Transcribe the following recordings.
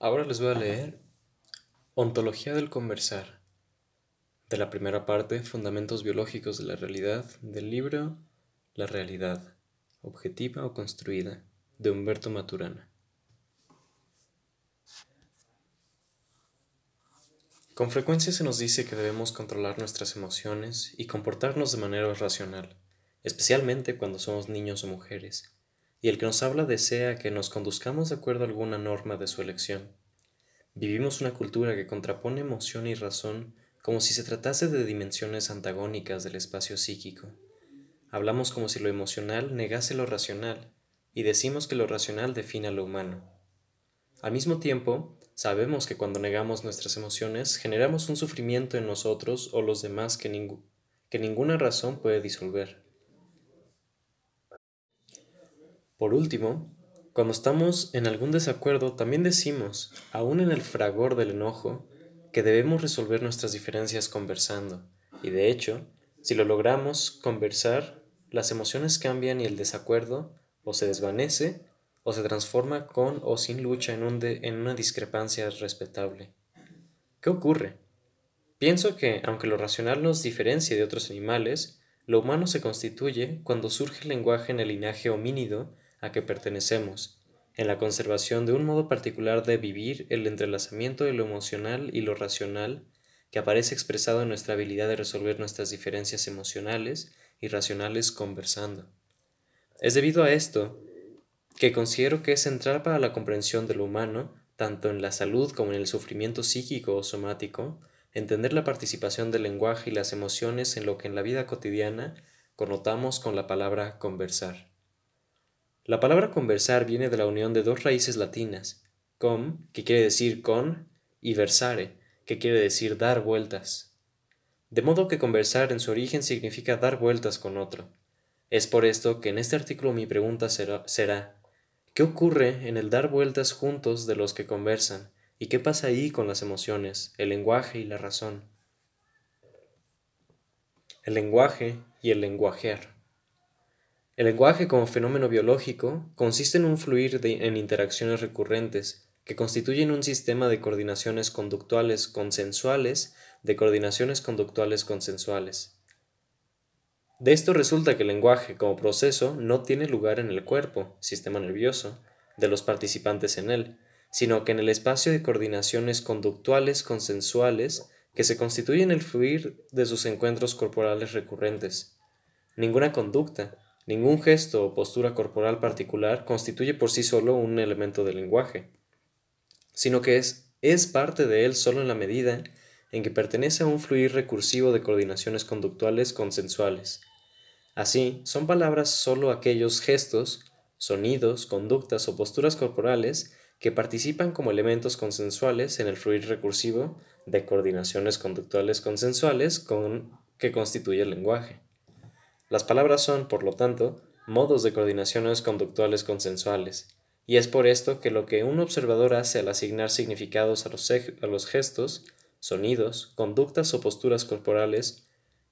Ahora les voy a leer Ontología del conversar, de la primera parte, Fundamentos biológicos de la realidad, del libro La realidad, objetiva o construida, de Humberto Maturana. Con frecuencia se nos dice que debemos controlar nuestras emociones y comportarnos de manera racional, especialmente cuando somos niños o mujeres y el que nos habla desea que nos conduzcamos de acuerdo a alguna norma de su elección. Vivimos una cultura que contrapone emoción y razón como si se tratase de dimensiones antagónicas del espacio psíquico. Hablamos como si lo emocional negase lo racional, y decimos que lo racional define a lo humano. Al mismo tiempo, sabemos que cuando negamos nuestras emociones generamos un sufrimiento en nosotros o los demás que, que ninguna razón puede disolver. Por último, cuando estamos en algún desacuerdo, también decimos, aún en el fragor del enojo, que debemos resolver nuestras diferencias conversando. Y de hecho, si lo logramos conversar, las emociones cambian y el desacuerdo o se desvanece o se transforma con o sin lucha en, en una discrepancia respetable. ¿Qué ocurre? Pienso que, aunque lo racional nos diferencia de otros animales, lo humano se constituye cuando surge el lenguaje en el linaje homínido a que pertenecemos, en la conservación de un modo particular de vivir el entrelazamiento de lo emocional y lo racional que aparece expresado en nuestra habilidad de resolver nuestras diferencias emocionales y racionales conversando. Es debido a esto que considero que es central para la comprensión de lo humano, tanto en la salud como en el sufrimiento psíquico o somático, entender la participación del lenguaje y las emociones en lo que en la vida cotidiana connotamos con la palabra conversar. La palabra conversar viene de la unión de dos raíces latinas, com, que quiere decir con, y versare, que quiere decir dar vueltas. De modo que conversar en su origen significa dar vueltas con otro. Es por esto que en este artículo mi pregunta será, será ¿qué ocurre en el dar vueltas juntos de los que conversan? ¿Y qué pasa ahí con las emociones, el lenguaje y la razón? El lenguaje y el lenguajear. El lenguaje como fenómeno biológico consiste en un fluir en interacciones recurrentes que constituyen un sistema de coordinaciones conductuales consensuales de coordinaciones conductuales consensuales. De esto resulta que el lenguaje como proceso no tiene lugar en el cuerpo, sistema nervioso, de los participantes en él, sino que en el espacio de coordinaciones conductuales consensuales que se constituyen el fluir de sus encuentros corporales recurrentes. Ninguna conducta, Ningún gesto o postura corporal particular constituye por sí solo un elemento del lenguaje, sino que es, es parte de él solo en la medida en que pertenece a un fluir recursivo de coordinaciones conductuales consensuales. Así, son palabras solo aquellos gestos, sonidos, conductas o posturas corporales que participan como elementos consensuales en el fluir recursivo de coordinaciones conductuales consensuales con, que constituye el lenguaje. Las palabras son, por lo tanto, modos de coordinaciones conductuales consensuales, y es por esto que lo que un observador hace al asignar significados a los, gestos, sonidos, conductas o posturas corporales,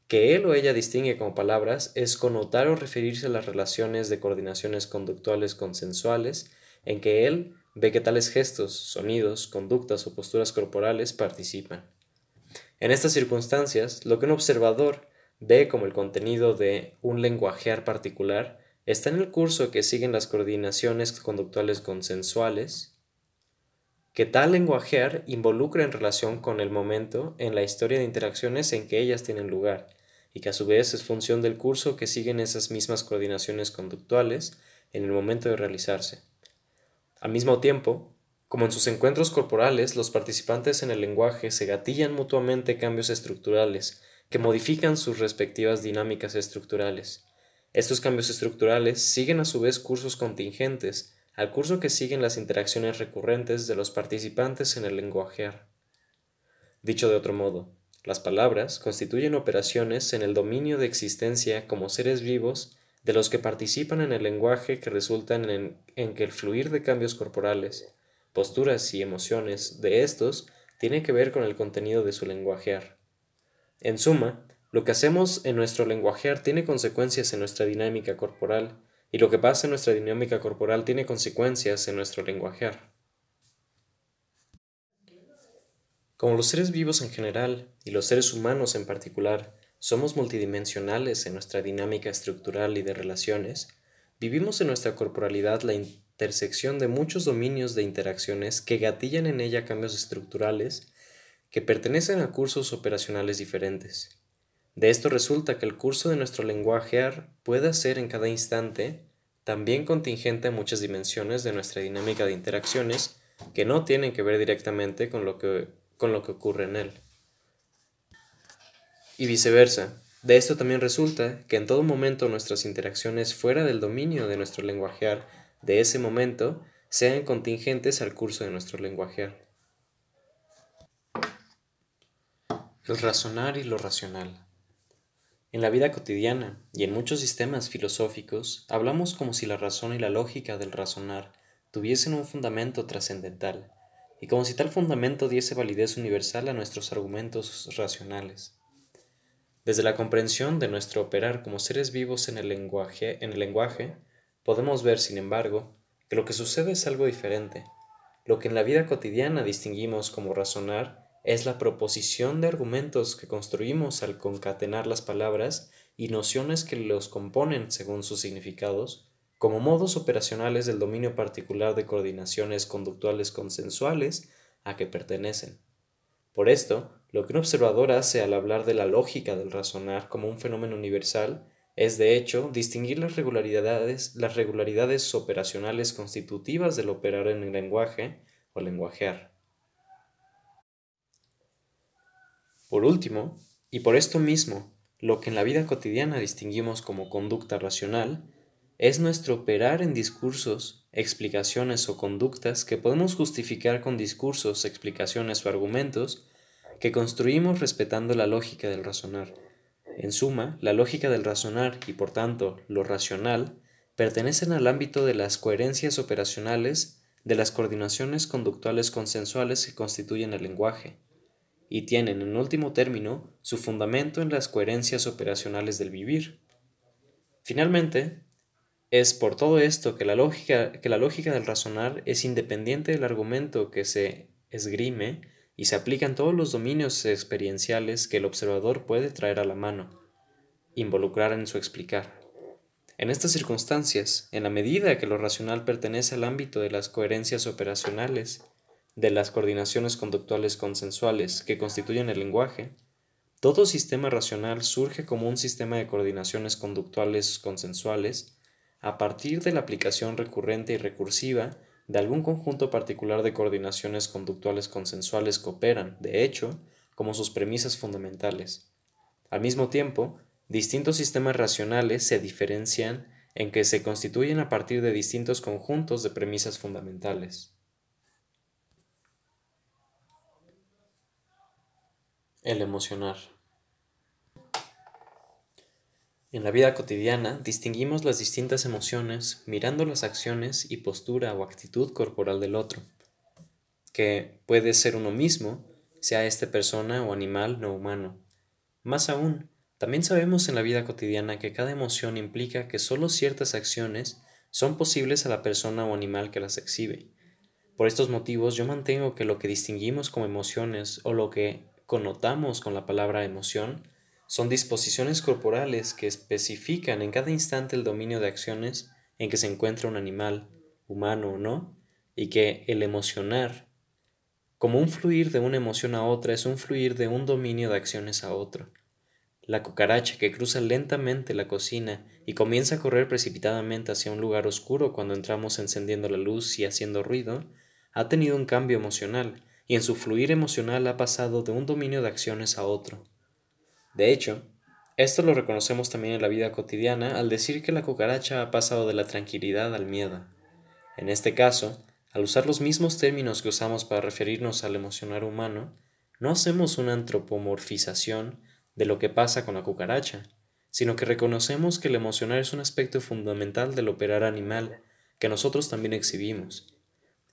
que él o ella distingue como palabras es connotar o referirse a las relaciones de coordinaciones conductuales consensuales en que él ve que tales gestos, sonidos, conductas o posturas corporales participan. En estas circunstancias, lo que un observador ve como el contenido de un lenguajear particular está en el curso que siguen las coordinaciones conductuales consensuales, que tal lenguajear involucra en relación con el momento en la historia de interacciones en que ellas tienen lugar, y que a su vez es función del curso que siguen esas mismas coordinaciones conductuales en el momento de realizarse. Al mismo tiempo, como en sus encuentros corporales, los participantes en el lenguaje se gatillan mutuamente cambios estructurales que modifican sus respectivas dinámicas estructurales. Estos cambios estructurales siguen a su vez cursos contingentes al curso que siguen las interacciones recurrentes de los participantes en el lenguajear. Dicho de otro modo, las palabras constituyen operaciones en el dominio de existencia como seres vivos de los que participan en el lenguaje que resultan en, que el fluir de cambios corporales, posturas y emociones de estos tiene que ver con el contenido de su lenguajear. En suma, lo que hacemos en nuestro lenguajear tiene consecuencias en nuestra dinámica corporal, y lo que pasa en nuestra dinámica corporal tiene consecuencias en nuestro lenguajear. Como los seres vivos en general, y los seres humanos en particular, somos multidimensionales en nuestra dinámica estructural y de relaciones, vivimos en nuestra corporalidad la intersección de muchos dominios de interacciones que gatillan en ella cambios estructurales que pertenecen a cursos operacionales diferentes. De esto resulta que el curso de nuestro lenguajear puede ser en cada instante también contingente a muchas dimensiones de nuestra dinámica de interacciones que no tienen que ver directamente con lo que, con lo que ocurre en él. Y viceversa, de esto también resulta que en todo momento nuestras interacciones fuera del dominio de nuestro lenguajear de ese momento sean contingentes al curso de nuestro lenguajear. El razonar y lo racional. En la vida cotidiana y en muchos sistemas filosóficos hablamos como si la razón y la lógica del razonar tuviesen un fundamento trascendental, y como si tal fundamento diese validez universal a nuestros argumentos racionales. Desde la comprensión de nuestro operar como seres vivos en el lenguaje, en el lenguaje Podemos ver, sin embargo, que lo que sucede es algo diferente. Lo que en la vida cotidiana distinguimos como razonar es la proposición de argumentos que construimos al concatenar las palabras y nociones que los componen según sus significados, como modos operacionales del dominio particular de coordinaciones conductuales consensuales a que pertenecen. Por esto, lo que un observador hace al hablar de la lógica del razonar como un fenómeno universal es, de hecho, distinguir las regularidades, las regularidades operacionales constitutivas del operar en el lenguaje o lenguajear. Por último, y por esto mismo, lo que en la vida cotidiana distinguimos como conducta racional, es nuestro operar en discursos, explicaciones o conductas que podemos justificar con discursos, explicaciones o argumentos que construimos respetando la lógica del razonar. En suma, la lógica del razonar y por tanto lo racional pertenecen al ámbito de las coherencias operacionales de las coordinaciones conductuales consensuales que constituyen el lenguaje, y tienen en último término su fundamento en las coherencias operacionales del vivir. Finalmente, es por todo esto que la lógica, que la lógica del razonar es independiente del argumento que se esgrime y se aplican todos los dominios experienciales que el observador puede traer a la mano, involucrar en su explicar. En estas circunstancias, en la medida que lo racional pertenece al ámbito de las coherencias operacionales, de las coordinaciones conductuales consensuales que constituyen el lenguaje, todo sistema racional surge como un sistema de coordinaciones conductuales consensuales a partir de la aplicación recurrente y recursiva de algún conjunto particular de coordinaciones conductuales consensuales que operan, de hecho, como sus premisas fundamentales. Al mismo tiempo, distintos sistemas racionales se diferencian en que se constituyen a partir de distintos conjuntos de premisas fundamentales. El emocionar. En la vida cotidiana distinguimos las distintas emociones mirando las acciones y postura o actitud corporal del otro, que puede ser uno mismo, sea este persona o animal no humano. Más aún, también sabemos en la vida cotidiana que cada emoción implica que solo ciertas acciones son posibles a la persona o animal que las exhibe. Por estos motivos yo mantengo que lo que distinguimos como emociones o lo que connotamos con la palabra emoción son disposiciones corporales que especifican en cada instante el dominio de acciones en que se encuentra un animal, humano o no, y que el emocionar, como un fluir de una emoción a otra, es un fluir de un dominio de acciones a otro. La cucaracha que cruza lentamente la cocina y comienza a correr precipitadamente hacia un lugar oscuro cuando entramos encendiendo la luz y haciendo ruido, ha tenido un cambio emocional, y en su fluir emocional ha pasado de un dominio de acciones a otro. De hecho, esto lo reconocemos también en la vida cotidiana al decir que la cucaracha ha pasado de la tranquilidad al miedo. En este caso, al usar los mismos términos que usamos para referirnos al emocionar humano, no hacemos una antropomorfización de lo que pasa con la cucaracha, sino que reconocemos que el emocionar es un aspecto fundamental del operar animal que nosotros también exhibimos.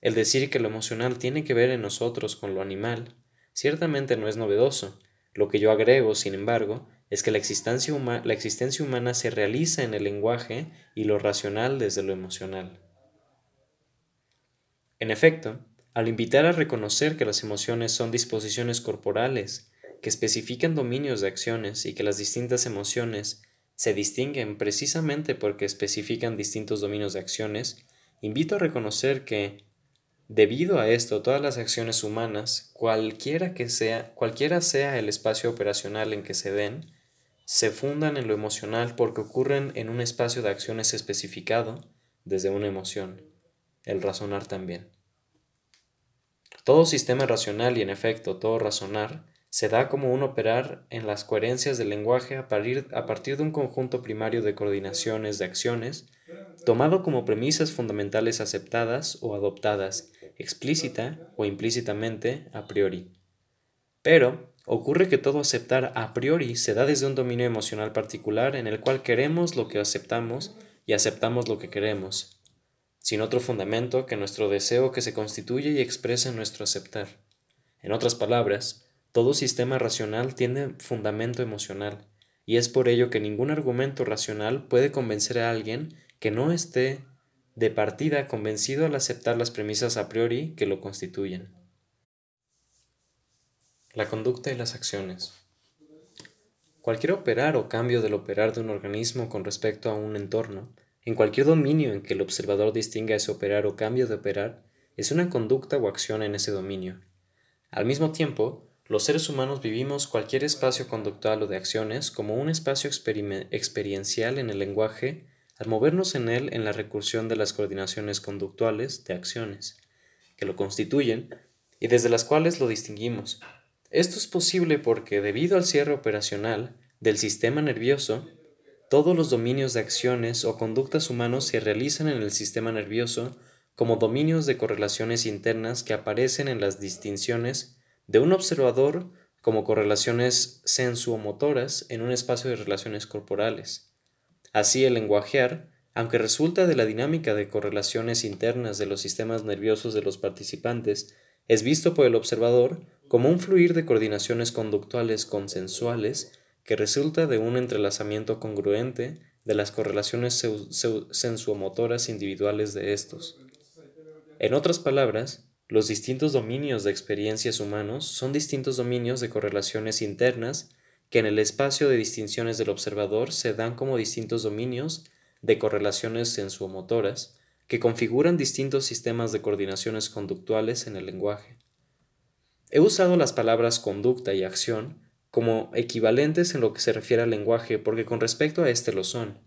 El decir que lo emocional tiene que ver en nosotros con lo animal, ciertamente no es novedoso, lo que yo agrego, sin embargo, es que la existencia, la existencia humana se realiza en el lenguaje y lo racional desde lo emocional. En efecto, al invitar a reconocer que las emociones son disposiciones corporales que especifican dominios de acciones y que las distintas emociones se distinguen precisamente porque especifican distintos dominios de acciones, invito a reconocer que, debido a esto, todas las acciones humanas, cualquiera que sea, cualquiera sea el espacio operacional en que se den, se fundan en lo emocional porque ocurren en un espacio de acciones especificado desde una emoción, el razonar también. Todo sistema racional y en efecto todo razonar se da como un operar en las coherencias del lenguaje a partir, a partir de un conjunto primario de coordinaciones de acciones, tomado como premisas fundamentales aceptadas o adoptadas, explícita o implícitamente a priori. Pero ocurre que todo aceptar a priori se da desde un dominio emocional particular en el cual queremos lo que aceptamos y aceptamos lo que queremos, sin otro fundamento que nuestro deseo que se constituye y expresa en nuestro aceptar. En otras palabras, todo sistema racional tiene fundamento emocional, y es por ello que ningún argumento racional puede convencer a alguien que no esté de partida convencido al aceptar las premisas a priori que lo constituyen. La conducta y las acciones. Cualquier operar o cambio del operar de un organismo con respecto a un entorno, en cualquier dominio en que el observador distinga ese operar o cambio de operar, es una conducta o acción en ese dominio. Al mismo tiempo, los seres humanos vivimos cualquier espacio conductual o de acciones como un espacio experiencial en el lenguaje al movernos en él en la recursión de las coordinaciones conductuales de acciones, que lo constituyen y desde las cuales lo distinguimos. Esto es posible porque, debido al cierre operacional del sistema nervioso, todos los dominios de acciones o conductas humanos se realizan en el sistema nervioso como dominios de correlaciones internas que aparecen en las distinciones de un observador como correlaciones sensuomotoras en un espacio de relaciones corporales. Así el lenguajear, aunque resulta de la dinámica de correlaciones internas de los sistemas nerviosos de los participantes, es visto por el observador como un fluir de coordinaciones conductuales consensuales que resulta de un entrelazamiento congruente de las correlaciones sensuomotoras individuales de estos. En otras palabras, los distintos dominios de experiencias humanos son distintos dominios de correlaciones internas que en el espacio de distinciones del observador se dan como distintos dominios de correlaciones sensuomotoras que configuran distintos sistemas de coordinaciones conductuales en el lenguaje. He usado las palabras conducta y acción como equivalentes en lo que se refiere al lenguaje porque con respecto a este lo son.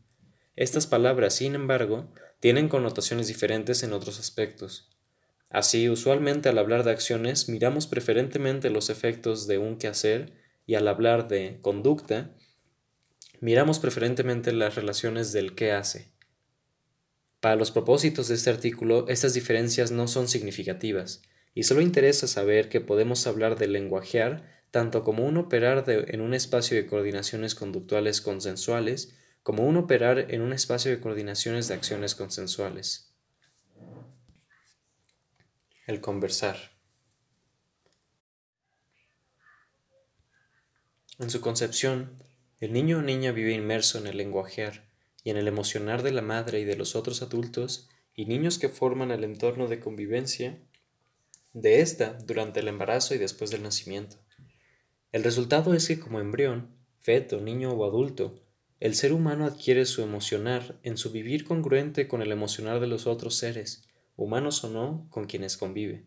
Estas palabras, sin embargo, tienen connotaciones diferentes en otros aspectos. Así, usualmente al hablar de acciones miramos preferentemente los efectos de un quehacer y al hablar de conducta miramos preferentemente las relaciones del qué hace. Para los propósitos de este artículo, estas diferencias no son significativas, y solo interesa saber que podemos hablar de lenguajear tanto como un operar en un espacio de coordinaciones conductuales consensuales, como un operar en un espacio de coordinaciones de acciones consensuales. El conversar. En su concepción, el niño o niña vive inmerso en el lenguajear y en el emocionar de la madre y de los otros adultos y niños que forman el entorno de convivencia de ésta durante el embarazo y después del nacimiento. El resultado es que como embrión, feto, niño o adulto, el ser humano adquiere su emocionar en su vivir congruente con el emocionar de los otros seres, humanos o no, con quienes convive.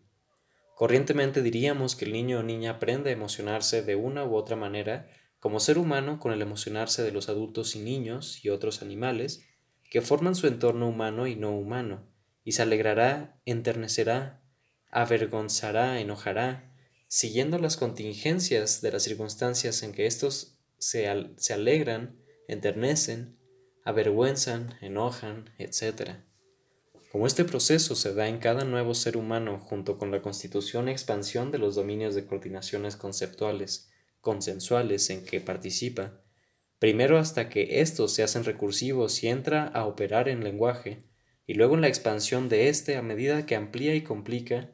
Corrientemente diríamos que el niño o niña aprende a emocionarse de una u otra manera como ser humano con el emocionarse de los adultos y niños y otros animales que forman su entorno humano y no humano, y se alegrará, enternecerá, avergonzará, enojará, siguiendo las contingencias de las circunstancias en que éstos se, se alegran, enternecen, avergüenzan, enojan, etc. Como este proceso se da en cada nuevo ser humano junto con la constitución e expansión de los dominios de coordinaciones conceptuales, consensuales en que participa, primero hasta que estos se hacen recursivos y entra a operar en lenguaje, y luego en la expansión de éste a medida que amplía y complica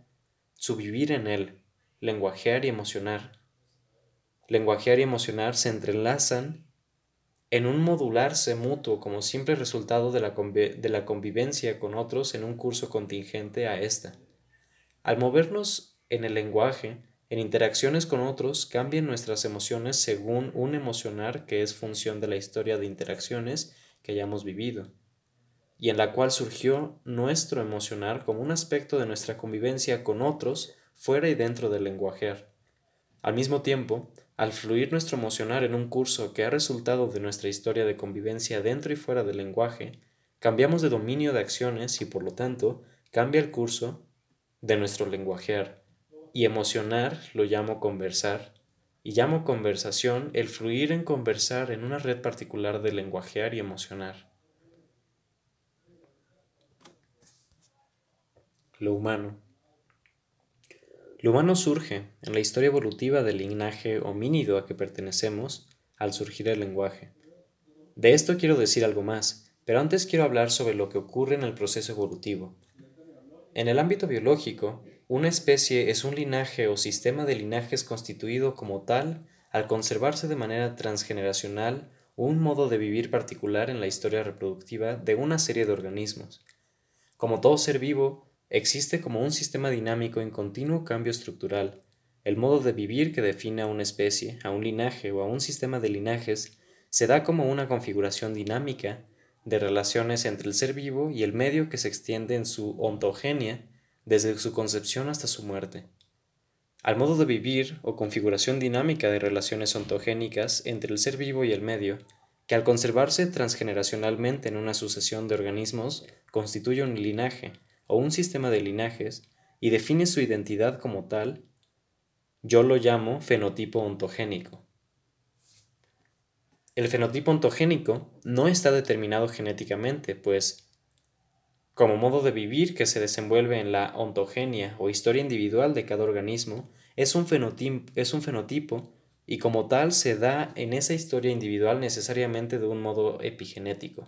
su vivir en él, lenguajear y emocionar. Lenguajear y emocionar se entrelazan en un modularse mutuo como simple resultado de la, de la convivencia con otros en un curso contingente a esta. Al movernos en el lenguaje, en interacciones con otros, cambian nuestras emociones según un emocionar que es función de la historia de interacciones que hayamos vivido, y en la cual surgió nuestro emocionar como un aspecto de nuestra convivencia con otros fuera y dentro del lenguajear. Al mismo tiempo, al fluir nuestro emocionar en un curso que ha resultado de nuestra historia de convivencia dentro y fuera del lenguaje, cambiamos de dominio de acciones y por lo tanto cambia el curso de nuestro lenguajear. Y emocionar lo llamo conversar, y llamo conversación el fluir en conversar en una red particular de lenguajear y emocionar. Lo humano. Lo humano surge en la historia evolutiva del linaje homínido a que pertenecemos al surgir el lenguaje. De esto quiero decir algo más, pero antes quiero hablar sobre lo que ocurre en el proceso evolutivo. En el ámbito biológico, una especie es un linaje o sistema de linajes constituido como tal al conservarse de manera transgeneracional un modo de vivir particular en la historia reproductiva de una serie de organismos. Como todo ser vivo, Existe como un sistema dinámico en continuo cambio estructural. El modo de vivir que define a una especie, a un linaje o a un sistema de linajes se da como una configuración dinámica de relaciones entre el ser vivo y el medio que se extiende en su ontogenia desde su concepción hasta su muerte. Al modo de vivir o configuración dinámica de relaciones ontogénicas entre el ser vivo y el medio, que al conservarse transgeneracionalmente en una sucesión de organismos constituye un linaje, o un sistema de linajes y define su identidad como tal, yo lo llamo fenotipo ontogénico. El fenotipo ontogénico no está determinado genéticamente, pues, como modo de vivir que se desenvuelve en la ontogenia o historia individual de cada organismo, es un, fenotipo, es un fenotipo y como tal se da en esa historia individual necesariamente de un modo epigenético.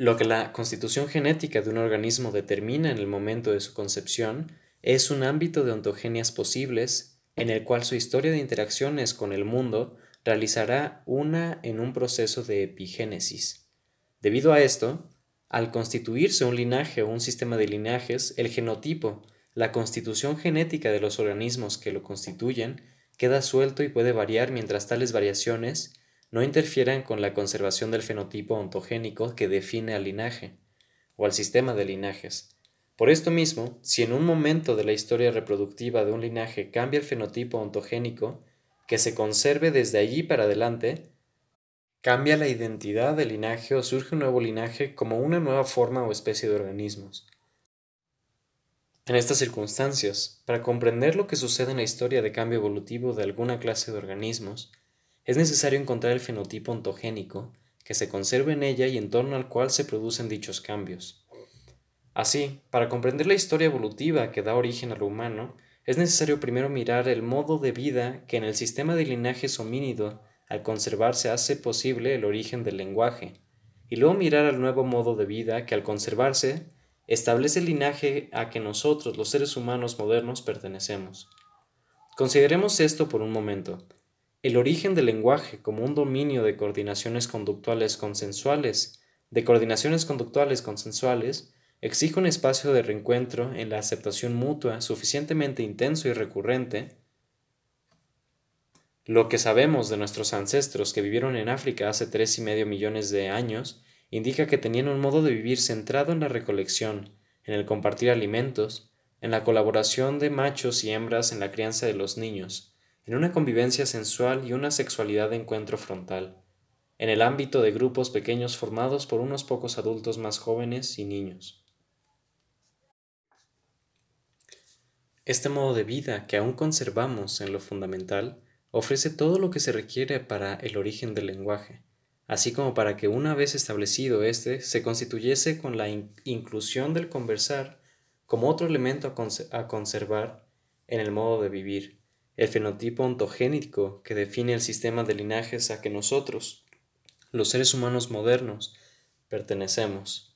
Lo que la constitución genética de un organismo determina en el momento de su concepción es un ámbito de ontogenias posibles en el cual su historia de interacciones con el mundo realizará una en un proceso de epigénesis. Debido a esto, al constituirse un linaje o un sistema de linajes, el genotipo, la constitución genética de los organismos que lo constituyen, queda suelto y puede variar mientras tales variaciones no interfieran con la conservación del fenotipo ontogénico que define al linaje o al sistema de linajes. Por esto mismo, si en un momento de la historia reproductiva de un linaje cambia el fenotipo ontogénico, que se conserve desde allí para adelante, cambia la identidad del linaje o surge un nuevo linaje como una nueva forma o especie de organismos. En estas circunstancias, para comprender lo que sucede en la historia de cambio evolutivo de alguna clase de organismos, es necesario encontrar el fenotipo ontogénico que se conserve en ella y en torno al cual se producen dichos cambios. Así, para comprender la historia evolutiva que da origen a lo humano, es necesario primero mirar el modo de vida que en el sistema de linajes homínido al conservarse hace posible el origen del lenguaje, y luego mirar al nuevo modo de vida que al conservarse establece el linaje a que nosotros, los seres humanos modernos, pertenecemos. Consideremos esto por un momento. El origen del lenguaje como un dominio de coordinaciones conductuales consensuales, de coordinaciones conductuales consensuales, exige un espacio de reencuentro en la aceptación mutua suficientemente intenso y recurrente. Lo que sabemos de nuestros ancestros que vivieron en África hace tres y medio millones de años indica que tenían un modo de vivir centrado en la recolección, en el compartir alimentos, en la colaboración de machos y hembras en la crianza de los niños, en una convivencia sensual y una sexualidad de encuentro frontal, en el ámbito de grupos pequeños formados por unos pocos adultos más jóvenes y niños. Este modo de vida que aún conservamos en lo fundamental ofrece todo lo que se requiere para el origen del lenguaje, así como para que una vez establecido éste se constituyese con la inclusión del conversar como otro elemento a, a conservar en el modo de vivir el fenotipo ontogénico que define el sistema de linajes a que nosotros, los seres humanos modernos, pertenecemos.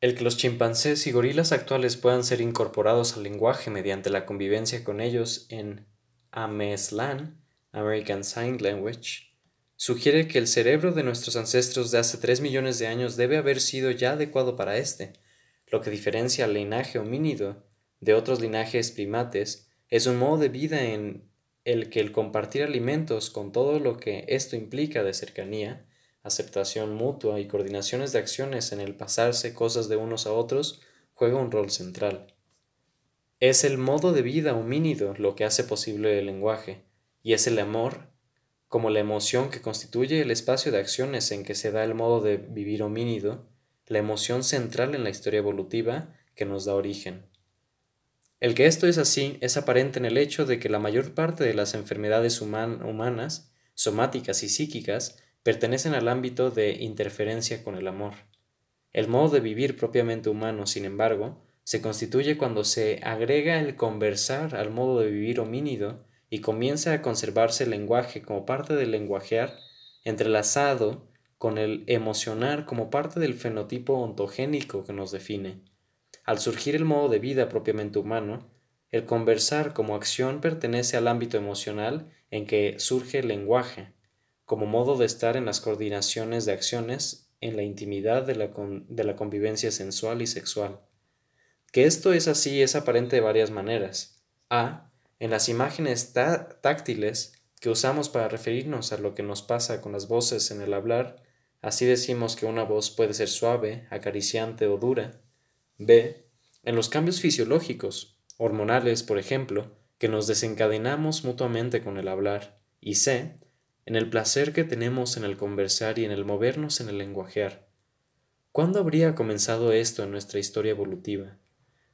El que los chimpancés y gorilas actuales puedan ser incorporados al lenguaje mediante la convivencia con ellos en AMESLAN, American Sign Language, sugiere que el cerebro de nuestros ancestros de hace 3 millones de años debe haber sido ya adecuado para este. Lo que diferencia al linaje homínido de otros linajes primates es un modo de vida en el que el compartir alimentos con todo lo que esto implica de cercanía, aceptación mutua y coordinaciones de acciones en el pasarse cosas de unos a otros juega un rol central. Es el modo de vida homínido lo que hace posible el lenguaje, y es el amor como la emoción que constituye el espacio de acciones en que se da el modo de vivir homínido, la emoción central en la historia evolutiva que nos da origen. El que esto es así es aparente en el hecho de que la mayor parte de las enfermedades humanas, somáticas y psíquicas, pertenecen al ámbito de interferencia con el amor. El modo de vivir propiamente humano, sin embargo, se constituye cuando se agrega el conversar al modo de vivir homínido y comienza a conservarse el lenguaje como parte del lenguajear, entrelazado con el emocionar como parte del fenotipo ontogénico que nos define. Al surgir el modo de vida propiamente humano, el conversar como acción pertenece al ámbito emocional en que surge el lenguaje, como modo de estar en las coordinaciones de acciones en la intimidad de la, de la convivencia sensual y sexual. Que esto es así es aparente de varias maneras. A en las imágenes táctiles que usamos para referirnos a lo que nos pasa con las voces en el hablar, así decimos que una voz puede ser suave, acariciante o dura. B. En los cambios fisiológicos, hormonales, por ejemplo, que nos desencadenamos mutuamente con el hablar. Y C. En el placer que tenemos en el conversar y en el movernos en el lenguajear. ¿Cuándo habría comenzado esto en nuestra historia evolutiva?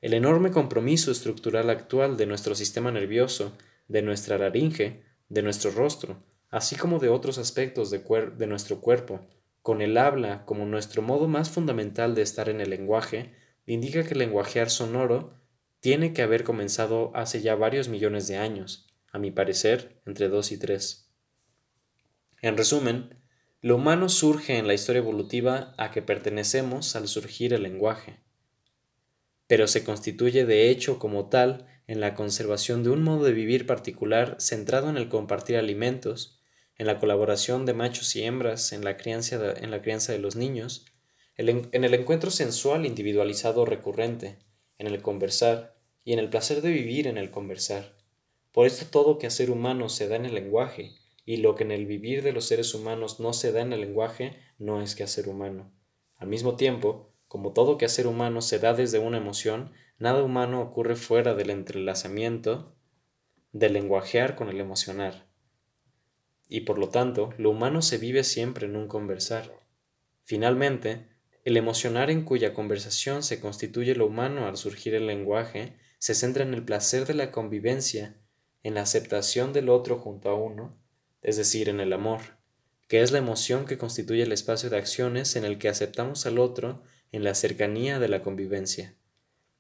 El enorme compromiso estructural actual de nuestro sistema nervioso, de nuestra laringe, de nuestro rostro, así como de otros aspectos de, de, nuestro cuerpo, con el habla como nuestro modo más fundamental de estar en el lenguaje, indica que el lenguajear sonoro tiene que haber comenzado hace ya varios millones de años, a mi parecer, entre dos y tres. En resumen, lo humano surge en la historia evolutiva a que pertenecemos al surgir el lenguaje pero se constituye de hecho como tal en la conservación de un modo de vivir particular centrado en el compartir alimentos, en la colaboración de machos y hembras en la crianza de, en la crianza de los niños, en el encuentro sensual individualizado recurrente, en el conversar y en el placer de vivir en el conversar. Por esto todo que hacer humano se da en el lenguaje, y lo que en el vivir de los seres humanos no se da en el lenguaje no es que hacer humano. Al mismo tiempo, como todo quehacer humano se da desde una emoción, nada humano ocurre fuera del entrelazamiento del lenguajear con el emocionar. Y por lo tanto, lo humano se vive siempre en un conversar. Finalmente, el emocionar en cuya conversación se constituye lo humano al surgir el lenguaje se centra en el placer de la convivencia, en la aceptación del otro junto a uno, es decir, en el amor, que es la emoción que constituye el espacio de acciones en el que aceptamos al otro en la cercanía de la convivencia.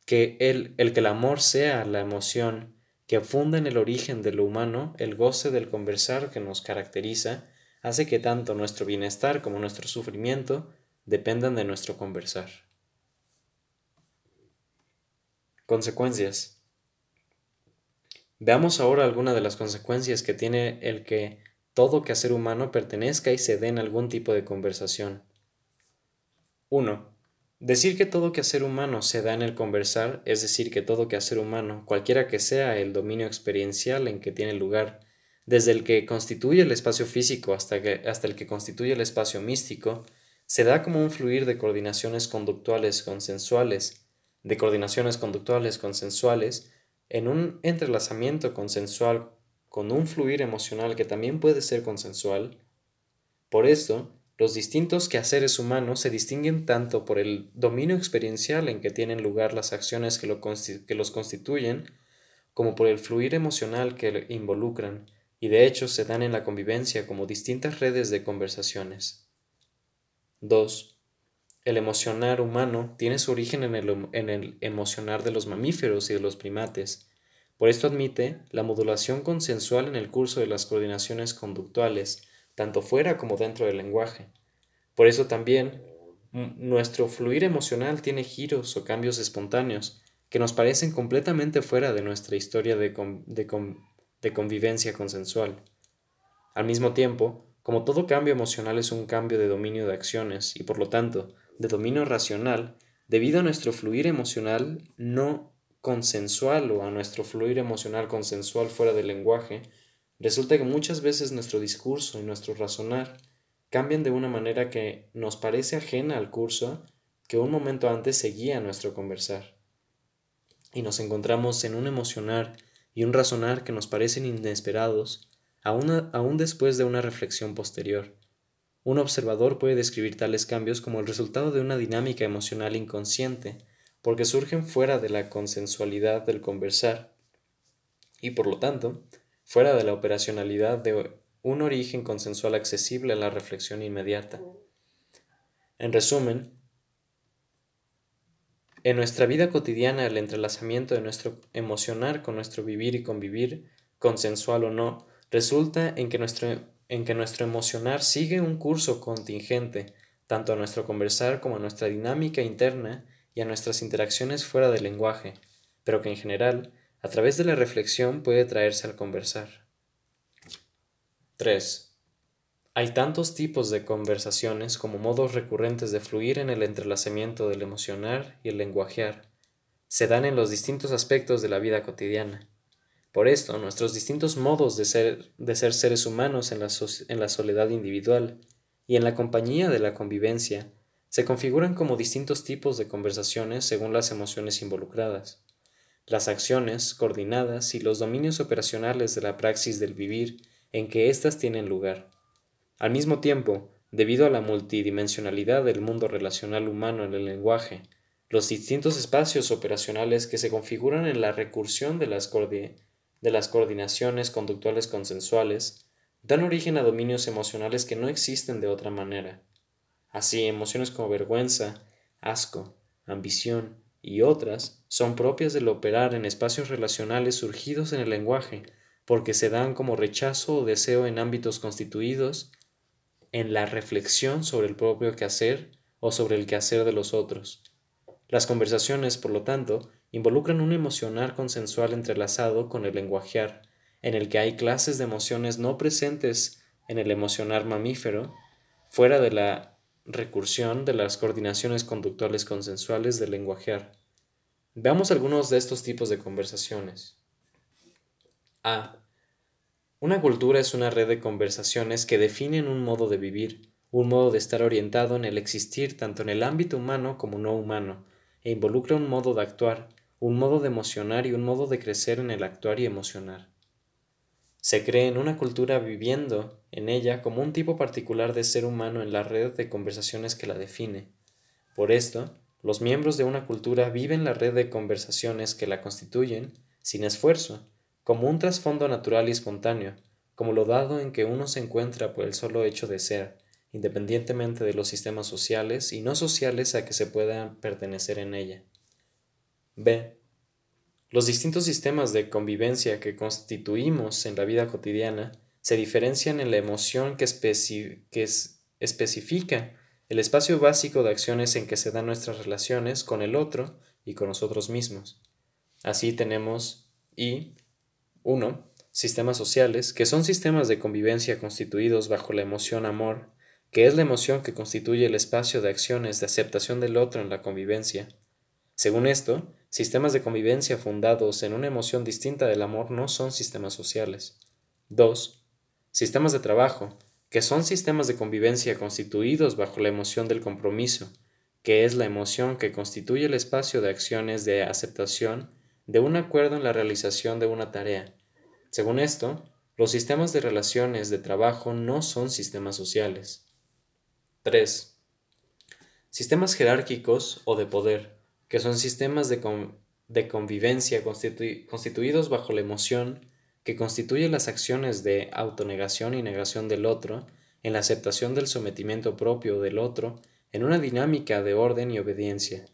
Que el, el que el amor sea la emoción que funda en el origen de lo humano el goce del conversar que nos caracteriza, hace que tanto nuestro bienestar como nuestro sufrimiento dependan de nuestro conversar. Consecuencias. Veamos ahora algunas de las consecuencias que tiene el que todo quehacer humano pertenezca y se dé en algún tipo de conversación. 1. Decir que todo quehacer humano se da en el conversar, es decir, que todo quehacer humano, cualquiera que sea el dominio experiencial en que tiene lugar, desde el que constituye el espacio físico hasta, que, hasta el que constituye el espacio místico, se da como un fluir de coordinaciones conductuales consensuales, de coordinaciones conductuales consensuales, en un entrelazamiento consensual con un fluir emocional que también puede ser consensual. Por esto, los distintos quehaceres humanos se distinguen tanto por el dominio experiencial en que tienen lugar las acciones que, los constituyen, como por el fluir emocional que involucran, y de hecho se dan en la convivencia como distintas redes de conversaciones. 2. El emocionar humano tiene su origen en el, en el emocionar de los mamíferos y de los primates. Por esto admite la modulación consensual en el curso de las coordinaciones conductuales, tanto fuera como dentro del lenguaje. Por eso también nuestro fluir emocional tiene giros o cambios espontáneos que nos parecen completamente fuera de nuestra historia de, de convivencia consensual. Al mismo tiempo, Como todo cambio emocional es un cambio de dominio de acciones y por lo tanto de dominio racional, debido a nuestro fluir emocional no consensual o a nuestro fluir emocional consensual fuera del lenguaje, resulta que muchas veces nuestro discurso y nuestro razonar cambian de una manera que nos parece ajena al curso que un momento antes seguía nuestro conversar. Y nos encontramos en un emocionar y un razonar que nos parecen inesperados, aún, después de una reflexión posterior. Un observador puede describir tales cambios como el resultado de una dinámica emocional inconsciente, porque surgen fuera de la consensualidad del conversar y por lo tanto fuera de la operacionalidad de un origen consensual accesible a la reflexión inmediata. En resumen, en nuestra vida cotidiana el entrelazamiento de nuestro emocionar con nuestro vivir y convivir, consensual o no, resulta en que nuestro en que nuestro emocionar sigue un curso contingente, tanto a nuestro conversar como a nuestra dinámica interna y a nuestras interacciones fuera del lenguaje, pero que en general, a través de la reflexión, puede traerse al conversar. 3. Hay tantos tipos de conversaciones como modos recurrentes de fluir en el entrelazamiento del emocionar y el lenguajear. Se dan en los distintos aspectos de la vida cotidiana. Por esto, nuestros distintos modos de ser, de ser seres humanos en la, en la soledad individual y en la compañía de la convivencia se configuran como distintos tipos de conversaciones según las emociones involucradas, las acciones coordinadas y los dominios operacionales de la praxis del vivir en que éstas tienen lugar. Al mismo tiempo, debido a la multidimensionalidad del mundo relacional humano en el lenguaje, los distintos espacios operacionales que se configuran en la recursión de las, de las coordinaciones conductuales consensuales dan origen a dominios emocionales que no existen de otra manera. Así, emociones como vergüenza, asco, ambición y otras son propias del operar en espacios relacionales surgidos en el lenguaje, porque se dan como rechazo o deseo en ámbitos constituidos en la reflexión sobre el propio quehacer o sobre el quehacer de los otros. Las conversaciones, por lo tanto, involucran un emocionar consensual entrelazado con el lenguajear, en el que hay clases de emociones no presentes en el emocionar mamífero, fuera de la recursión de las coordinaciones conductuales consensuales del lenguajear. Veamos algunos de estos tipos de conversaciones. A. Una cultura es una red de conversaciones que definen un modo de vivir, un modo de estar orientado en el existir tanto en el ámbito humano como no humano, e involucra un modo de actuar, un modo de emocionar y un modo de crecer en el actuar y emocionar. Se cree en una cultura viviendo en ella como un tipo particular de ser humano en la red de conversaciones que la define. Por esto, los miembros de una cultura viven la red de conversaciones que la constituyen sin esfuerzo, como un trasfondo natural y espontáneo, como lo dado en que uno se encuentra por el solo hecho de ser, independientemente de los sistemas sociales y no sociales a que se puedan pertenecer en ella. B. Los distintos sistemas de convivencia que constituimos en la vida cotidiana se diferencian en la emoción que, especifica el espacio básico de acciones en que se dan nuestras relaciones con el otro y con nosotros mismos. Así tenemos y 1. Sistemas sociales, que son sistemas de convivencia constituidos bajo la emoción amor, que es la emoción que constituye el espacio de acciones de aceptación del otro en la convivencia. Según esto, Sistemas de convivencia fundados en una emoción distinta del amor no son sistemas sociales. 2. Sistemas de trabajo, que son sistemas de convivencia constituidos bajo la emoción del compromiso, que es la emoción que constituye el espacio de acciones de aceptación de un acuerdo en la realización de una tarea. Según esto, los sistemas de relaciones de trabajo no son sistemas sociales. 3. Sistemas jerárquicos o de poder que son sistemas de, convivencia constituidos bajo la emoción que constituye las acciones de autonegación y negación del otro, en la aceptación del sometimiento propio del otro, en una dinámica de orden y obediencia.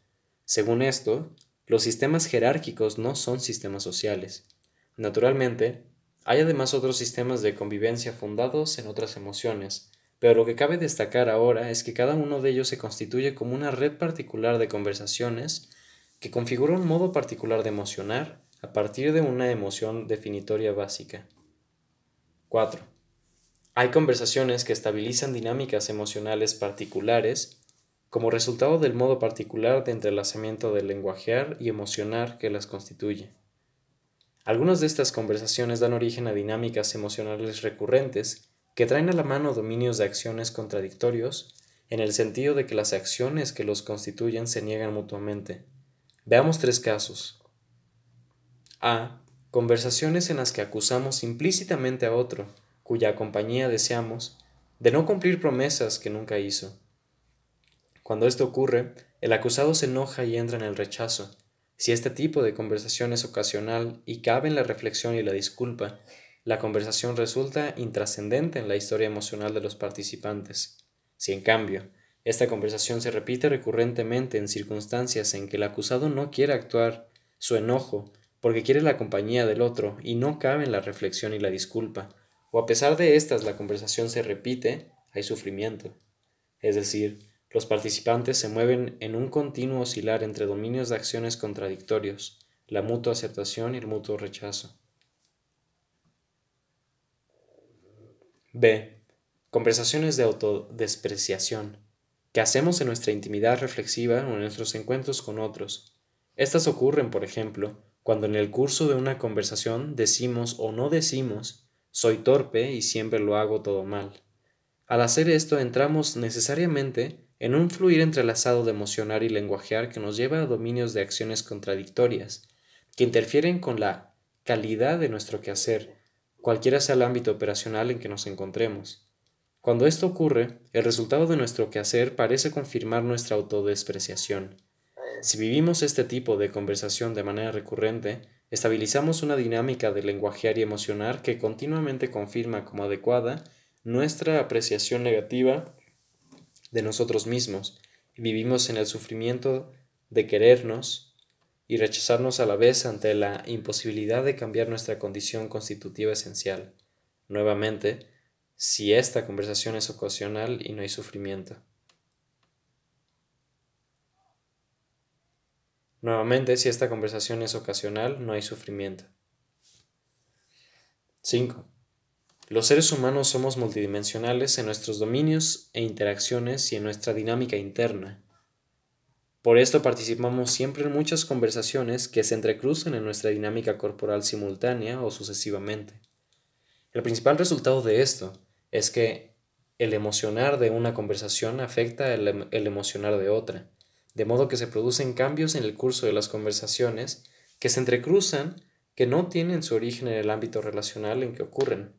Según esto, los sistemas jerárquicos no son sistemas sociales. Naturalmente, hay además otros sistemas de convivencia fundados en otras emociones, pero lo que cabe destacar ahora es que cada uno de ellos se constituye como una red particular de conversaciones que configura un modo particular de emocionar a partir de una emoción definitoria básica. 4. Hay conversaciones que estabilizan dinámicas emocionales particulares como resultado del modo particular de entrelazamiento del lenguajear y emocionar que las constituye. Algunas de estas conversaciones dan origen a dinámicas emocionales recurrentes que traen a la mano dominios de acciones contradictorios en el sentido de que las acciones que los constituyen se niegan mutuamente. Veamos tres casos. A. Conversaciones en las que acusamos implícitamente a otro, cuya compañía deseamos, de no cumplir promesas que nunca hizo. Cuando esto ocurre, el acusado se enoja y entra en el rechazo. Si este tipo de conversación es ocasional y cabe en la reflexión y la disculpa, la conversación resulta intrascendente en la historia emocional de los participantes. Si en cambio, esta conversación se repite recurrentemente en circunstancias en que el acusado no quiere actuar su enojo porque quiere la compañía del otro y no cabe en la reflexión y la disculpa, o a pesar de estas la conversación se repite, hay sufrimiento. Es decir, los participantes se mueven en un continuo oscilar entre dominios de acciones contradictorios, la mutua aceptación y el mutuo rechazo. B. Conversaciones de autodespreciación que hacemos en nuestra intimidad reflexiva o en nuestros encuentros con otros. Estas ocurren, por ejemplo, cuando en el curso de una conversación decimos o no decimos soy torpe y siempre lo hago todo mal. Al hacer esto entramos necesariamente en un fluir entrelazado de emocionar y lenguajear que nos lleva a dominios de acciones contradictorias, que interfieren con la calidad de nuestro quehacer, cualquiera sea el ámbito operacional en que nos encontremos. Cuando esto ocurre, el resultado de nuestro quehacer parece confirmar nuestra autodespreciación. Si vivimos este tipo de conversación de manera recurrente, estabilizamos una dinámica de lenguajear y emocionar que continuamente confirma como adecuada nuestra apreciación negativa de nosotros mismos y vivimos en el sufrimiento de querernos y rechazarnos a la vez ante la imposibilidad de cambiar nuestra condición constitutiva esencial. Nuevamente, si esta conversación es ocasional y no hay sufrimiento. Nuevamente, si esta conversación es ocasional, no hay sufrimiento. 5. Los seres humanos somos multidimensionales en nuestros dominios e interacciones y en nuestra dinámica interna. Por esto participamos siempre en muchas conversaciones que se entrecruzan en nuestra dinámica corporal simultánea o sucesivamente. El principal resultado de esto es que el emocionar de una conversación afecta el, el, emocionar de otra, de modo que se producen cambios en el curso de las conversaciones que se entrecruzan que no tienen su origen en el ámbito relacional en que ocurren.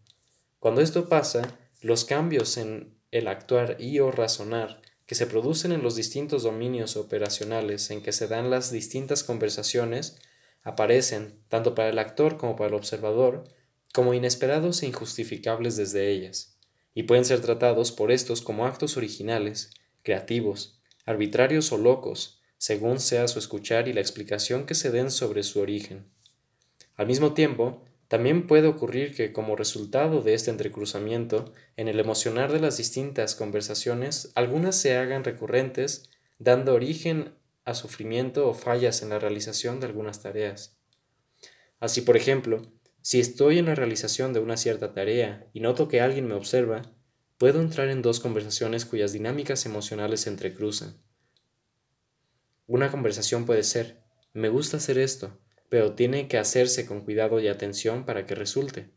Cuando esto pasa, los cambios en el actuar y o razonar que se producen en los distintos dominios operacionales en que se dan las distintas conversaciones aparecen, tanto para el actor como para el observador, como inesperados e injustificables desde ellas, y pueden ser tratados por estos como actos originales, creativos, arbitrarios o locos, según sea su escuchar y la explicación que se den sobre su origen. Al mismo tiempo, también puede ocurrir que como resultado de este entrecruzamiento, en el emocionar de las distintas conversaciones, algunas se hagan recurrentes, dando origen a sufrimiento o fallas en la realización de algunas tareas. Así, por ejemplo, si estoy en la realización de una cierta tarea y noto que alguien me observa, puedo entrar en dos conversaciones cuyas dinámicas emocionales se entrecruzan. Una conversación puede ser, me gusta hacer esto, pero tiene que hacerse con cuidado y atención para que resulte.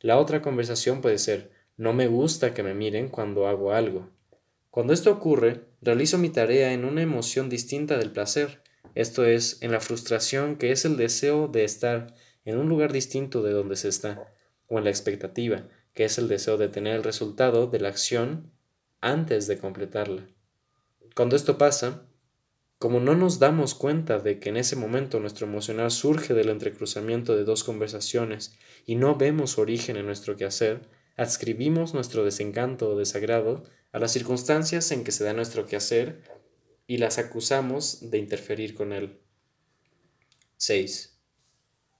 La otra conversación puede ser, no me gusta que me miren cuando hago algo. Cuando esto ocurre, realizo mi tarea en una emoción distinta del placer, esto es, en la frustración que es el deseo de estar en un lugar distinto de donde se está, o en la expectativa, que es el deseo de tener el resultado de la acción antes de completarla. Cuando esto pasa, como no nos damos cuenta de que en ese momento nuestro emocional surge del entrecruzamiento de dos conversaciones y no vemos origen en nuestro quehacer, adscribimos nuestro desencanto o desagrado a las circunstancias en que se da nuestro quehacer y las acusamos de interferir con él. 6.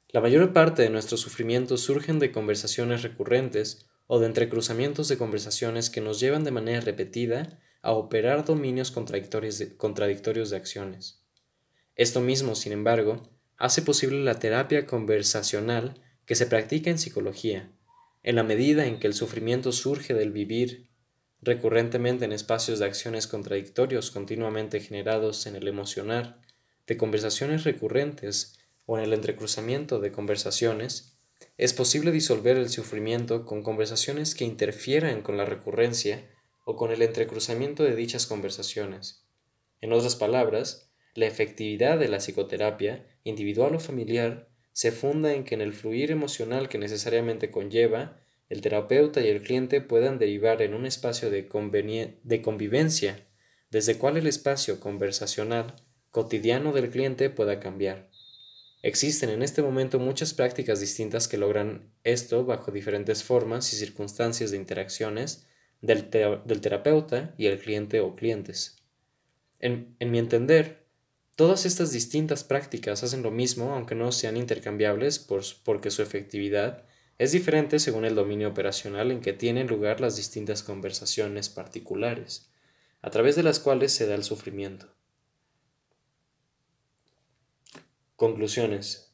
La mayor parte de nuestros sufrimientos surgen de conversaciones recurrentes o de entrecruzamientos de conversaciones que nos llevan de manera repetida a operar dominios contradictorios de, contradictorios de acciones. Esto mismo, sin embargo, hace posible la terapia conversacional que se practica en psicología. en la medida en que el sufrimiento surge del vivir recurrentemente en espacios de acciones contradictorios continuamente generados en el emocionar, de conversaciones recurrentes o en el entrecruzamiento de conversaciones, es posible disolver el sufrimiento con conversaciones que interfieran con la recurrencia o con el entrecruzamiento de dichas conversaciones. En otras palabras, la efectividad de la psicoterapia, individual o familiar, se funda en que en el fluir emocional que necesariamente conlleva, el terapeuta y el cliente puedan derivar en un espacio de, de convivencia, desde cual el espacio conversacional cotidiano del cliente pueda cambiar. Existen en este momento muchas prácticas distintas que logran esto bajo diferentes formas y circunstancias de interacciones del, terapeuta y el cliente o clientes. En, mi entender, todas estas distintas prácticas hacen lo mismo aunque no sean intercambiables porque su efectividad es diferente según el dominio operacional en que tienen lugar las distintas conversaciones particulares, a través de las cuales se da el sufrimiento. Conclusiones.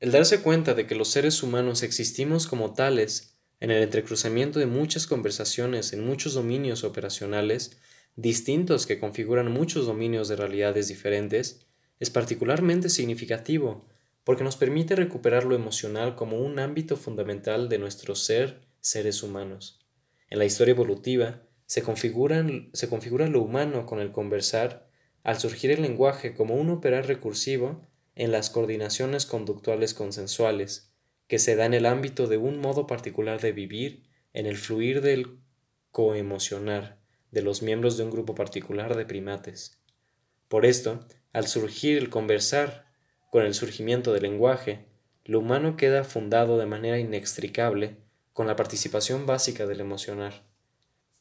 El darse cuenta de que los seres humanos existimos como tales en el entrecruzamiento de muchas conversaciones en muchos dominios operacionales distintos que configuran muchos dominios de realidades diferentes es particularmente significativo porque nos permite recuperar lo emocional como un ámbito fundamental de nuestro ser seres humanos. En la historia evolutiva se, se configura lo humano con el conversar al surgir el lenguaje como un operar recursivo en las coordinaciones conductuales consensuales, que se da en el ámbito de un modo particular de vivir, en el fluir del coemocionar de los miembros de un grupo particular de primates. Por esto, al surgir el conversar, con el surgimiento del lenguaje, lo humano queda fundado de manera inextricable con la participación básica del emocionar.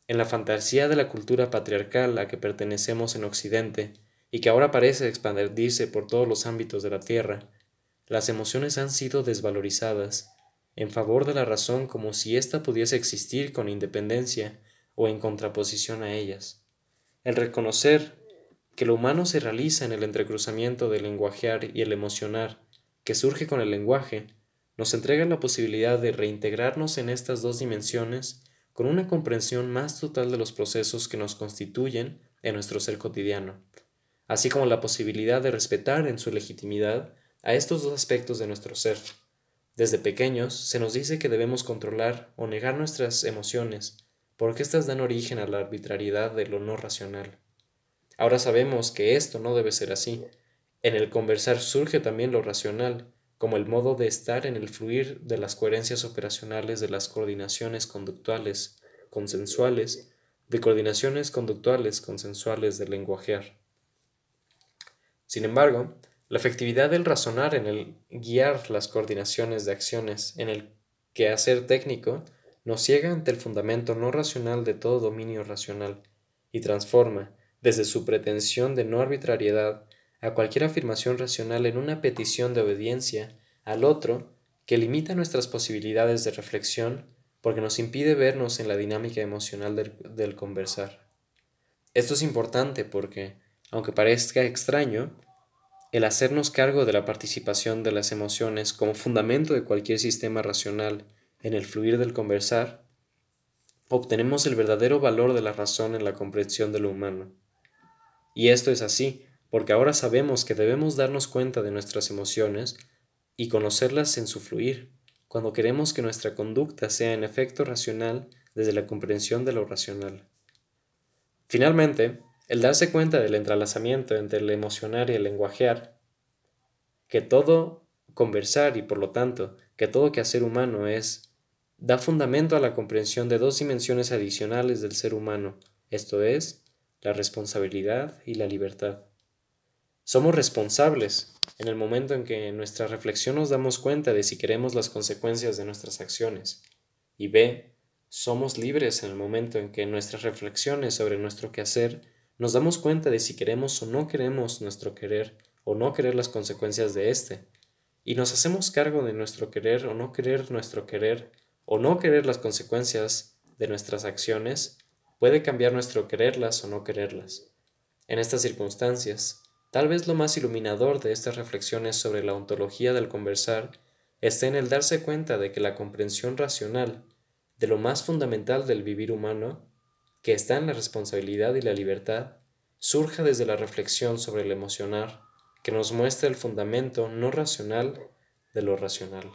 En la fantasía de la cultura patriarcal a que pertenecemos en Occidente, y que ahora parece expandirse por todos los ámbitos de la Tierra, las emociones han sido desvalorizadas en favor de la razón como si ésta pudiese existir con independencia o en contraposición a ellas. El reconocer que lo humano se realiza en el entrecruzamiento del lenguajear y el emocionar, que surge con el lenguaje, nos entrega la posibilidad de reintegrarnos en estas dos dimensiones con una comprensión más total de los procesos que nos constituyen en nuestro ser cotidiano, así como la posibilidad de respetar en su legitimidad a estos dos aspectos de nuestro ser. Desde pequeños se nos dice que debemos controlar o negar nuestras emociones, porque éstas dan origen a la arbitrariedad de lo no racional. Ahora sabemos que esto no debe ser así. En el conversar surge también lo racional, como el modo de estar en el fluir de las coherencias operacionales de las coordinaciones conductuales consensuales, de coordinaciones conductuales consensuales del lenguajear. Sin embargo, la efectividad del razonar en el guiar las coordinaciones de acciones en el quehacer técnico nos ciega ante el fundamento no racional de todo dominio racional y transforma, desde su pretensión de no arbitrariedad, a cualquier afirmación racional en una petición de obediencia al otro que limita nuestras posibilidades de reflexión porque nos impide vernos en la dinámica emocional del, conversar. Esto es importante porque, aunque parezca extraño, el hacernos cargo de la participación de las emociones como fundamento de cualquier sistema racional en el fluir del conversar, obtenemos el verdadero valor de la razón en la comprensión de lo humano. Y esto es así porque ahora sabemos que debemos darnos cuenta de nuestras emociones y conocerlas en su fluir, cuando queremos que nuestra conducta sea en efecto racional desde la comprensión de lo racional. Finalmente, el darse cuenta del entrelazamiento entre el emocionar y el lenguajear, que todo conversar y por lo tanto que todo quehacer humano es, da fundamento a la comprensión de dos dimensiones adicionales del ser humano, esto es, la responsabilidad y la libertad. Somos responsables en el momento en que en nuestra reflexión nos damos cuenta de si queremos las consecuencias de nuestras acciones. Y B. Somos libres en el momento en que nuestras reflexiones sobre nuestro quehacer nos damos cuenta de si queremos o no queremos nuestro querer o no querer las consecuencias de éste. Y nos hacemos cargo de nuestro querer o no querer nuestro querer o no querer las consecuencias de nuestras acciones puede cambiar nuestro quererlas o no quererlas. En estas circunstancias, Tal vez lo más iluminador de estas reflexiones sobre la ontología del conversar está en el darse cuenta de que la comprensión racional de lo más fundamental del vivir humano, que está en la responsabilidad y la libertad, surja desde la reflexión sobre el emocionar, que nos muestra el fundamento no racional de lo racional.